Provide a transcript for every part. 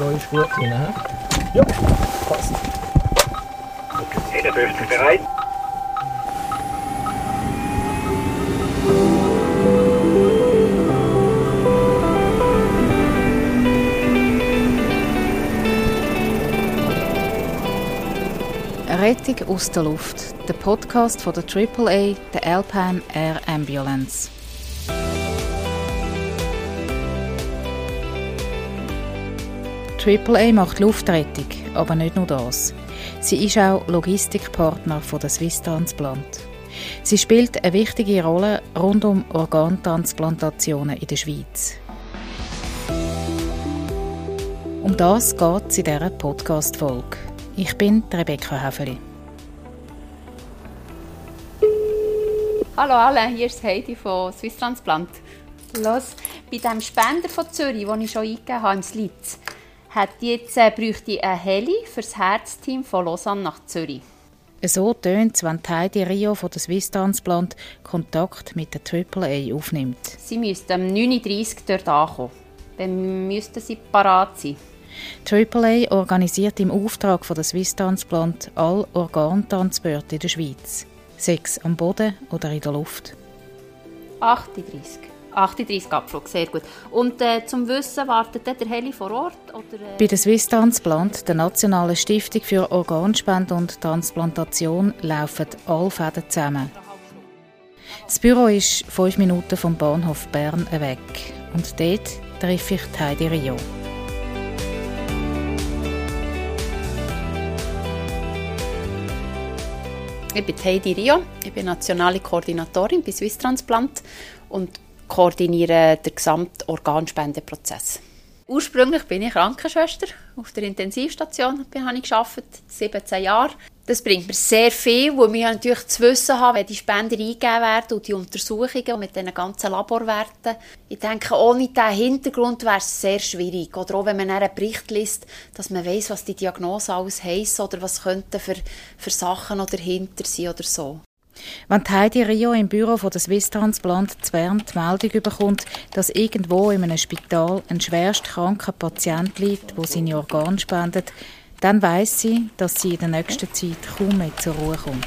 Büro ist gut drin. he? Ja, passt. 51 bereit. Rettung aus der Luft, der Podcast von der AAA, der Alpine Air Ambulance. AAA macht Luftrettung, aber nicht nur das. Sie ist auch Logistikpartner von der Swiss Transplant. Sie spielt eine wichtige Rolle rund um Organtransplantationen in der Schweiz. Um das geht es in dieser Podcast-Folge. Ich bin Rebecca Häfeli. Hallo alle, hier ist Heidi von Swiss Transplant. Los, bei dem Spender von Zürich, den ich schon eingegeben habe, ins Litz, hat jetzt, äh, bräuchte ein Heli für das Herzteam von Lausanne nach Zürich. So tönt es, wenn Heidi Rio von der Swiss Transplant Kontakt mit der AAA aufnimmt. Sie müssten am 9.30 Uhr dort ankommen. Dann müssten sie parat sein. AAA organisiert im Auftrag von der Swiss Transplant alle Organtransporte in der Schweiz. Sechs am Boden oder in der Luft. 38. 38 Abflug, sehr gut. Und äh, zum Wissen, wartet dort der Heli vor Ort? Oder, äh? Bei der Swiss Transplant, der Nationalen Stiftung für Organspende und Transplantation, laufen alle Fäden zusammen. Das Büro ist fünf Minuten vom Bahnhof Bern weg. Und dort treffe ich Heidi Rio. Ich bin Heidi Rio, ich bin nationale Koordinatorin bei Swiss Transplant und koordiniere den gesamten Organspendeprozess. Ursprünglich bin ich Krankenschwester. Auf der Intensivstation habe ich gearbeitet, 17 Jahre. Das bringt mir sehr viel, weil wir natürlich zu wissen haben, wenn die Spender eingegeben werden und die Untersuchungen mit den ganzen Laborwerten. Ich denke, ohne diesen Hintergrund wäre es sehr schwierig. Oder auch wenn man einen Bericht liest, dass man weiß, was die Diagnose alles heisst oder was könnten für, für Sachen noch dahinter sein oder so. Wenn Heidi Rio im Büro von der Swiss Transplant Bern die Meldung bekommt, dass irgendwo in einem Spital ein schwerst kranker Patient liegt, der seine Organe spendet, dann weiß sie, dass sie in der nächsten Zeit kaum mehr zur Ruhe kommt.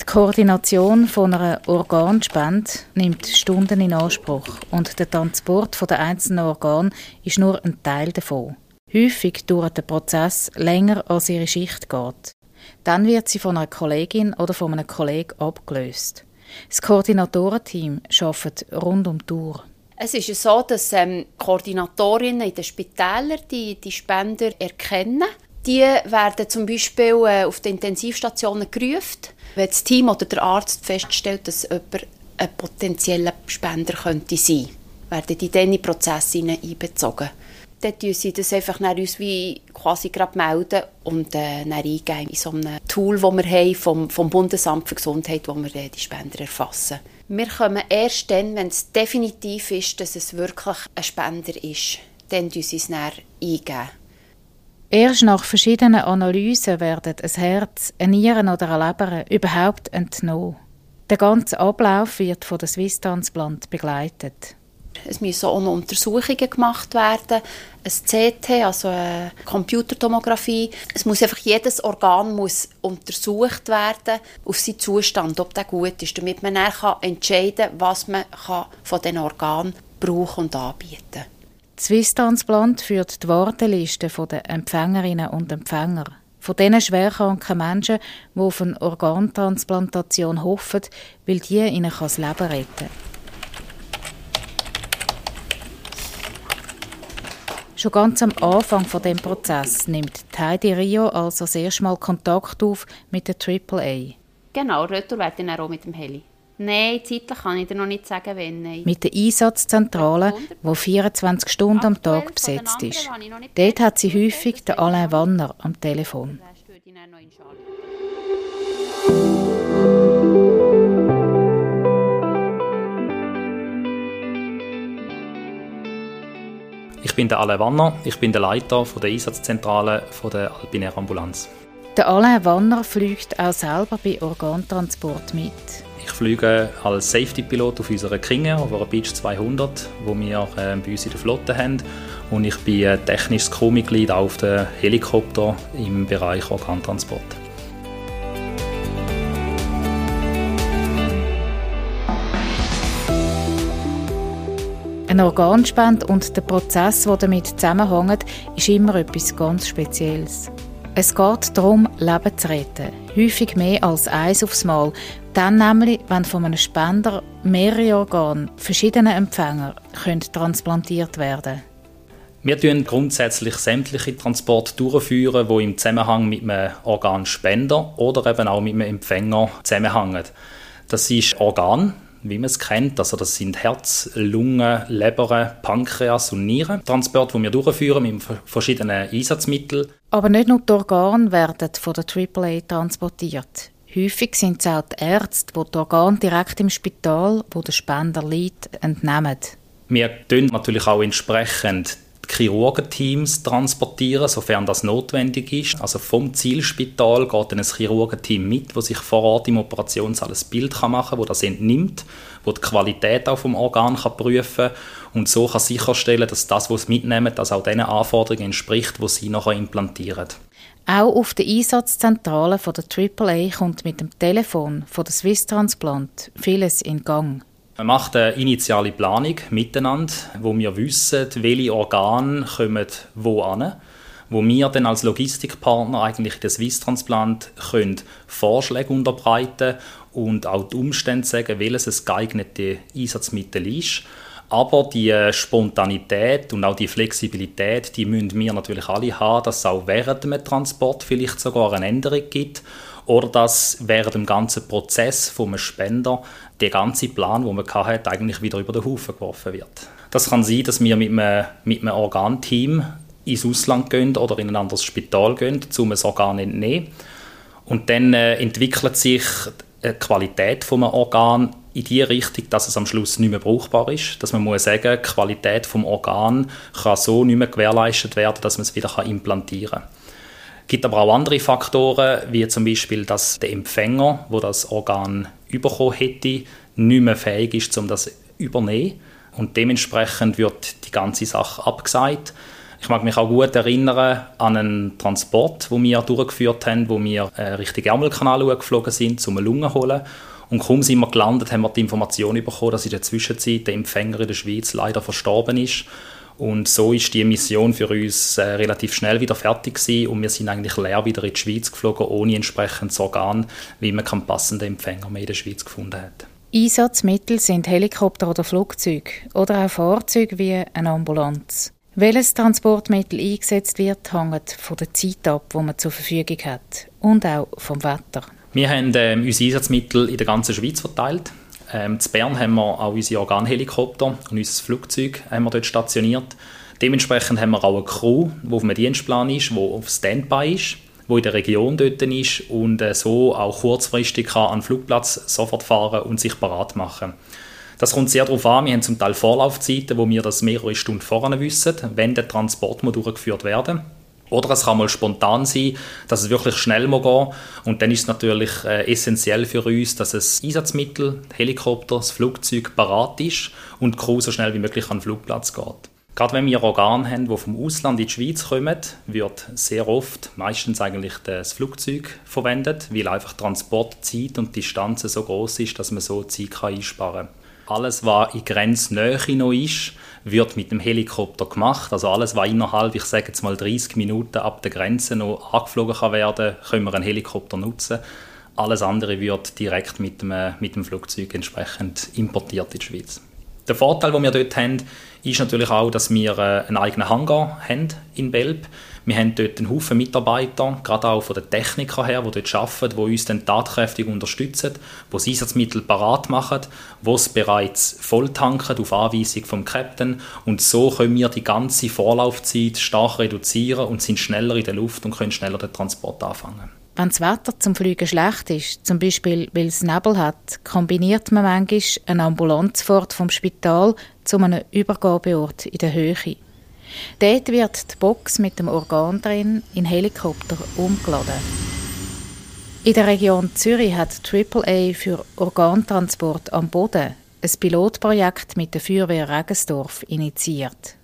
Die Koordination von einer Organspende nimmt Stunden in Anspruch und der Transport der einzelnen Organe ist nur ein Teil davon. Häufig dauert der Prozess länger, als ihre Schicht geht. Dann wird sie von einer Kollegin oder von einem Kollegen abgelöst. Das Koordinatorenteam arbeitet rund um die Uhr. Es ist so, dass ähm, Koordinatorinnen in den Spitälern die, die Spender erkennen. Die werden zum Beispiel äh, auf den Intensivstationen gerufen, wenn das Team oder der Arzt feststellt, dass jemand ein potenzieller Spender könnte sein, werden die dann in den Prozess einbezogen dann melden sie das einfach nach uns wie quasi gerade melden und äh, dann eingeben in so einem Tool, das wir haben vom, vom Bundesamt für Gesundheit, wo wir äh, die Spender erfassen. Wir kommen erst dann, wenn es definitiv ist, dass es wirklich ein Spender ist, dann eingeben sie es dann eingeben. Erst nach verschiedenen Analysen werden ein Herz, eine Nieren oder eine Leber überhaupt entnommen. Der ganze Ablauf wird von der Swiss Transplant begleitet. Es müssen auch noch Untersuchungen gemacht werden, ein CT, also eine Computertomographie. Es muss einfach jedes Organ muss untersucht werden auf seinen Zustand, ob der gut ist, damit man dann entscheiden kann, was man von diesen Organen brauchen und anbieten kann. Swiss Transplant führt die Warteliste der Empfängerinnen und Empfänger. Von diesen schwerkranken Menschen, die auf eine Organtransplantation hoffen, weil die ihnen das Leben retten kann. Schon ganz am Anfang von dem Prozess nimmt Heidi Rio also das erste Mal Kontakt auf mit der AAA. Genau, Retour wird dann auch mit dem Heli. Nein, zeitlich kann ich dir noch nicht sagen, wenn. Nein. Mit der Einsatzzentrale, die 24 Stunden am Tag besetzt ist. Dort hat sie häufig den Alain Wanner am Telefon. Ich bin der Alain Wanner, ich bin der Leiter der Einsatzzentrale der Alpinair Ambulanz. Der Alain Wanner fliegt auch selber bei Organtransport mit. Ich fliege als Safety-Pilot auf unserer Air, auf einer Beach 200, wo wir äh, bei uns in der Flotte haben. Und ich bin äh, technisches Crewmitglied auf dem Helikopter im Bereich Organtransport. Ein Organspende und der Prozess, der damit zusammenhängt, ist immer etwas ganz Spezielles. Es geht darum, Leben zu retten. Häufig mehr als eins aufs Mal. Dann nämlich, wenn von einem Spender mehrere Organe verschiedener Empfänger können transplantiert werden Wir führen grundsätzlich sämtliche Transporte durchführen, die im Zusammenhang mit einem Organspender oder eben auch mit einem Empfänger zusammenhängen. Das ist Organ, wie man es kennt. Also das sind Herz, Lunge, Leber, Pankreas und Nieren. Transport, die wir durchführen mit verschiedenen Einsatzmitteln. Aber nicht nur die Organe werden von der AAA transportiert. Häufig sind es auch die Ärzte, die die Organe direkt im Spital, wo der Spender liegt, entnehmen. Wir tun natürlich auch entsprechend Chirurgenteams transportieren, sofern das notwendig ist. Also vom Zielspital geht dann ein Chirurgenteam mit, das sich vor Ort im Operationssaal ein Bild machen kann, wo das entnimmt, wo die Qualität auch vom Organ kann prüfen und so kann sicherstellen, dass das, was sie mitnehmen, das auch den Anforderungen entspricht, die sie nachher implantieren. Auch auf der Einsatzzentrale von der AAA kommt mit dem Telefon von der Swiss Transplant vieles in Gang. Man macht eine initiale Planung miteinander, wo wir wissen, welche Organe kommen wo an, wo wir dann als Logistikpartner eigentlich den Swiss Transplant können Vorschläge unterbreiten und auch die Umstände sagen, welches das geeignete Einsatzmittel ist. Aber die Spontanität und auch die Flexibilität, die müssen wir natürlich alle haben, dass es auch während dem Transport vielleicht sogar eine Änderung gibt oder dass während dem ganzen Prozess vom Spender der ganze Plan, den man hatte, eigentlich wieder über den Haufen geworfen wird. Das kann sein, dass wir mit einem, mit einem Organteam ins Ausland gehen oder in ein anderes Spital gehen, um ein Organ zu entnehmen. Und dann äh, entwickelt sich die Qualität des Organ in die Richtung, dass es am Schluss nicht mehr brauchbar ist. Dass man muss sagen, die Qualität des Organ kann so nicht mehr gewährleistet werden, dass man es wieder implantieren kann. Es gibt aber auch andere Faktoren, wie zum Beispiel, dass der Empfänger, wo das Organ bekommen hätte, nicht mehr fähig ist, um das zu übernehmen. Und dementsprechend wird die ganze Sache abgesagt. Ich mag mich auch gut erinnern an einen Transport, wo wir durchgeführt haben, wo wir äh, Richtung Ärmelkanal geflogen sind, um eine Lunge zu holen. Und kaum sind wir gelandet, haben wir die Information bekommen, dass in der Zwischenzeit der Empfänger in der Schweiz leider verstorben ist. Und so ist die Mission für uns äh, relativ schnell wieder fertig gewesen und wir sind eigentlich leer wieder in die Schweiz geflogen, ohne entsprechendes Organ, wie man keinen passenden Empfänger mehr in der Schweiz gefunden hat. Einsatzmittel sind Helikopter oder Flugzeuge oder auch Fahrzeuge wie eine Ambulanz. Welches Transportmittel eingesetzt wird, hängt von der Zeit ab, die man zur Verfügung hat und auch vom Wetter. Wir haben äh, unsere Einsatzmittel in der ganzen Schweiz verteilt. Ähm, in Bern haben wir auch unsere Organhelikopter und unser Flugzeug haben wir dort stationiert. Dementsprechend haben wir auch eine Crew, die auf einem Dienstplan ist, die auf Standby ist, die in der Region dort ist und äh, so auch kurzfristig kann an den Flugplatz sofort fahren und sich parat machen. Das kommt sehr darauf an, wir haben zum Teil Vorlaufzeiten, wo wir das mehrere Stunden vorne wissen, wenn der Transport durchgeführt werden muss. Oder es kann mal spontan sein, dass es wirklich schnell muss gehen Und dann ist es natürlich äh, essentiell für uns, dass das Einsatzmittel, Helikopter, das Flugzeug parat ist und die Crew so schnell wie möglich an den Flugplatz geht. Gerade wenn wir Organe haben, die vom Ausland in die Schweiz kommen, wird sehr oft, meistens eigentlich das Flugzeug verwendet, weil einfach Transportzeit und Distanz so groß ist, dass man so Zeit einsparen kann. Alles, was in Grenznähe noch ist, wird mit dem Helikopter gemacht. Also alles, was innerhalb, ich sage jetzt mal 30 Minuten ab der Grenze noch angeflogen kann werden, können wir einen Helikopter nutzen. Alles andere wird direkt mit dem, mit dem Flugzeug entsprechend importiert in die Schweiz. Der Vorteil, den wir dort haben, ist natürlich auch, dass wir äh, einen eigenen Hangar haben in Belp. Wir haben dort einen Haufen Mitarbeiter, gerade auch von den Technikern her, die dort arbeiten, die uns dann tatkräftig unterstützen, die das Einsatzmittel parat machen, die es bereits volltanken auf Anweisung vom Captain und so können wir die ganze Vorlaufzeit stark reduzieren und sind schneller in der Luft und können schneller den Transport anfangen. Wenn das Wetter zum Fliegen schlecht ist, zum Beispiel weil es Nebel hat, kombiniert man manchmal eine Ambulanzfahrt vom Spital zu einem Übergabeort in der Höhe. Dort wird die Box mit dem Organ drin in Helikopter umgeladen. In der Region Zürich hat AAA für Organtransport am Boden ein Pilotprojekt mit der Feuerwehr Regensdorf initiiert.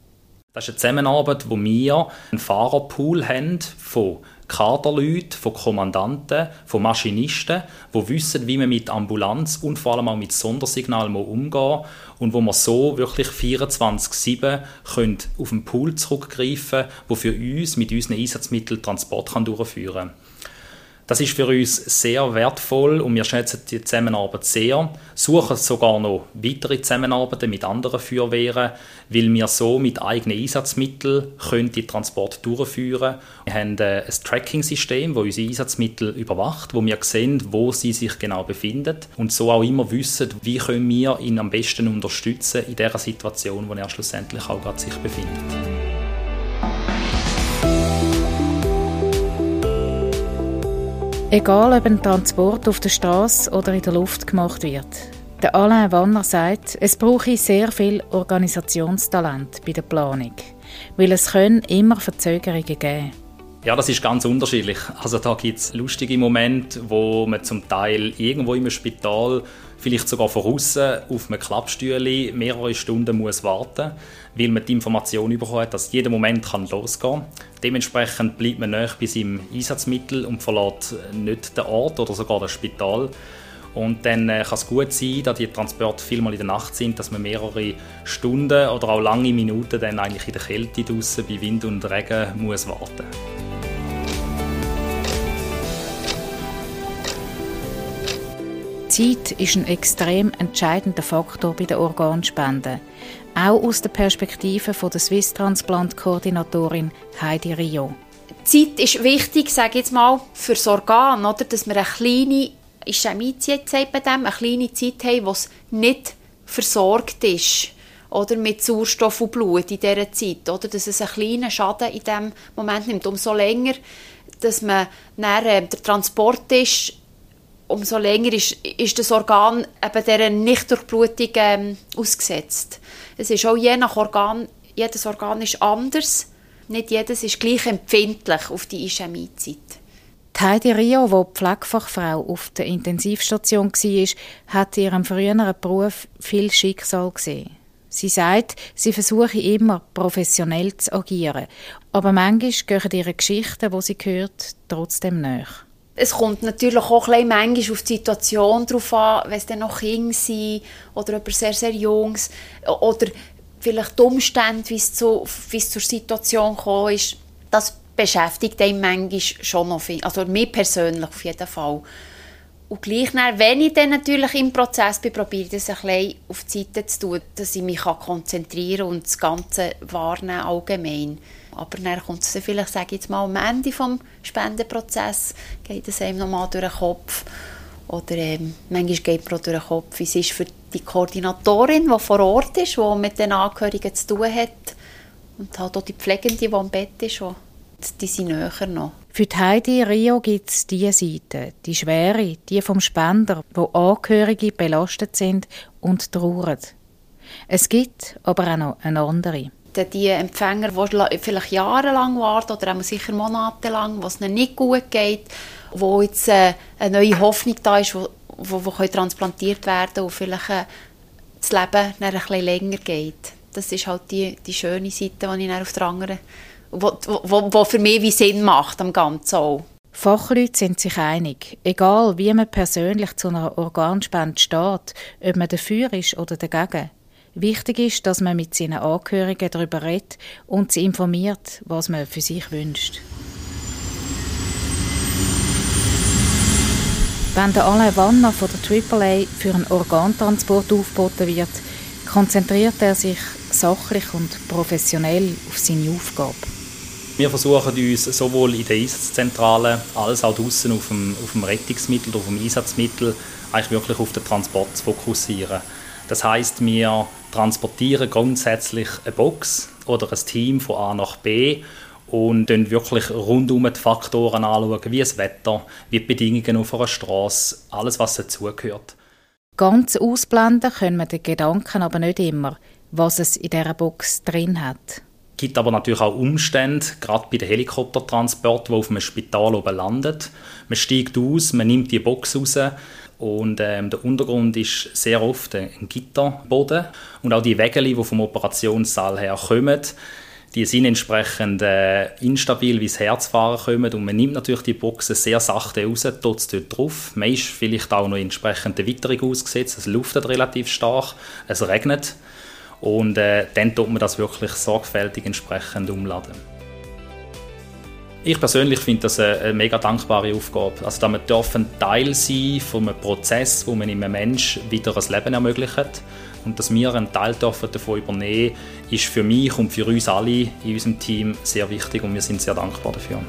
Das ist eine Zusammenarbeit, wo wir einen Fahrerpool haben von Kaderleuten, von Kommandanten, von Maschinisten, die wissen, wie man mit Ambulanz und vor allem auch mit Sondersignalen umgehen muss und wo man so wirklich 24-7 auf den Pool zurückgreifen können, der für uns mit unseren Einsatzmitteln Transport durchführen kann. Das ist für uns sehr wertvoll und wir schätzen die Zusammenarbeit sehr. Suchen sogar noch weitere Zusammenarbeiten mit anderen Feuerwehren, weil wir so mit eigenen Einsatzmitteln können die Transport durchführen Wir haben äh, ein Tracking-System, das unsere Einsatzmittel überwacht, wo wir sehen, wo sie sich genau befinden und so auch immer wissen, wie können wir ihn am besten unterstützen in der Situation, wo er schlussendlich auch gerade sich befindet. Egal, ob ein Transport auf der Straße oder in der Luft gemacht wird. Der Alain Wanner sagt, es brauche sehr viel Organisationstalent bei der Planung, weil es können immer Verzögerungen geben. Ja, das ist ganz unterschiedlich. Also da gibt es lustige Momente, wo man zum Teil irgendwo im Spital vielleicht sogar von außen auf einem Klappstühle mehrere Stunden muss warten weil man die Information bekommen hat, dass jeder Moment kann losgehen kann. Dementsprechend bleibt man näher bei seinem Einsatzmittel und verlässt nicht den Ort oder sogar das Spital. Und dann äh, kann es gut sein, da die Transporte vielmal in der Nacht sind, dass man mehrere Stunden oder auch lange Minuten dann eigentlich in der Kälte draußen bei Wind und Regen muss warten muss. Zeit ist ein extrem entscheidender Faktor bei der Organspende. Auch aus der Perspektive von der Swiss Transplant Koordinatorin Heidi Rio. Zeit ist wichtig, sage jetzt mal, für das Organ, oder? dass wir eine kleine Ischämiezeit bei dem, eine kleine Zeit haben, wo es nicht versorgt ist oder mit Sauerstoff und Blut in dieser Zeit, oder? dass es einen kleinen Schaden in diesem Moment nimmt. Umso länger dass man dann, äh, der Transport ist, umso länger ist, ist das Organ eben dieser Nichtdurchblutung ähm, ausgesetzt. Es ist auch je nach Organ, jedes Organ ist anders. Nicht jedes ist gleich empfindlich auf die Ischämiezeit. Heidi Rio, die Pflegefachfrau auf der Intensivstation war, hat in ihrem früheren Beruf viel Schicksal gesehen. Sie sagt, sie versuche immer professionell zu agieren, aber manchmal gehen ihre Geschichten, die sie hört, trotzdem nach. Es kommt natürlich auch ein manchmal auf die Situation drauf an, wenn es dann noch Kinder sind oder jemand sehr, sehr Jungs oder vielleicht die Umstände, wie es, zu, wie es zur Situation gekommen ist. Das beschäftigt einen manchmal schon noch viel. Also mich persönlich auf jeden Fall. Und gleich dann, wenn ich dann natürlich im Prozess bin, probiere ich das ein bisschen auf die Seite zu tun, dass ich mich konzentrieren kann und das Ganze wahrnehmen allgemein. Aber dann kommt es vielleicht, sage ich jetzt mal, am Ende des Spendenprozesses, geht es einem nochmal durch den Kopf. Oder ähm, manchmal geht es durch den Kopf, es ist für die Koordinatorin, die vor Ort ist, die mit den Angehörigen zu tun hat. Und halt auch die Pflegende, die am Bett ist, die sind näher noch. Für die Heidi Rio gibt es diese Seite, die schwere, die vom Spender, wo Angehörige belastet sind und trauern. Es gibt aber auch noch eine andere die Empfänger, die vielleicht jahrelang warten oder auch sicher monatelang, was ihnen nicht gut geht, wo jetzt äh, eine neue Hoffnung da ist, wo, wo, wo transplantiert werden und vielleicht äh, das Leben ein bisschen länger geht. Das ist halt die, die schöne Seite, die ich auf der anderen, wo, wo, wo für mich wie Sinn macht am Ganzen. Fachleute sind sich einig, egal wie man persönlich zu einer Organspende steht, ob man dafür ist oder dagegen. Wichtig ist, dass man mit seinen Angehörigen darüber redet und sie informiert, was man für sich wünscht. Wenn der Alain Wanner von der AAA für einen Organtransport aufgeboten wird, konzentriert er sich sachlich und professionell auf seine Aufgabe. Wir versuchen uns sowohl in der Einsatzzentrale als auch draußen auf dem, auf dem Rettungsmittel, auf dem Einsatzmittel eigentlich wirklich auf den Transport zu fokussieren. Das heißt, wir transportieren grundsätzlich eine Box oder ein Team von A nach B und dann wirklich rundum die Faktoren anschauen, wie das Wetter, wie die Bedingungen auf einer Straße, alles, was dazugehört. Ganz ausblenden können wir den Gedanken aber nicht immer, was es in dieser Box drin hat. Gibt aber natürlich auch Umstände, gerade bei den Helikoptertransporten, die auf einem Spital oben landet. Man steigt aus, man nimmt die Box raus und ähm, der Untergrund ist sehr oft ein Gitterboden und auch die Wägeli, die vom Operationssaal her kommen, die sind entsprechend äh, instabil, wie das Herzfahren kommen und man nimmt natürlich die Boxen sehr sachte raus, es dort drauf. Man ist vielleicht auch noch entsprechend der Witterung ausgesetzt, es luftet relativ stark, es regnet und äh, dann tut man das wirklich sorgfältig entsprechend umladen. Ich persönlich finde das eine, eine, mega dankbare Aufgabe. Also, dass wir dürfen Teil sein von einem Prozess, wo man einem Menschen wieder ein Leben ermöglicht. Und dass wir einen Teil dürfen davon übernehmen ist für mich und für uns alle in unserem Team sehr wichtig und wir sind sehr dankbar dafür.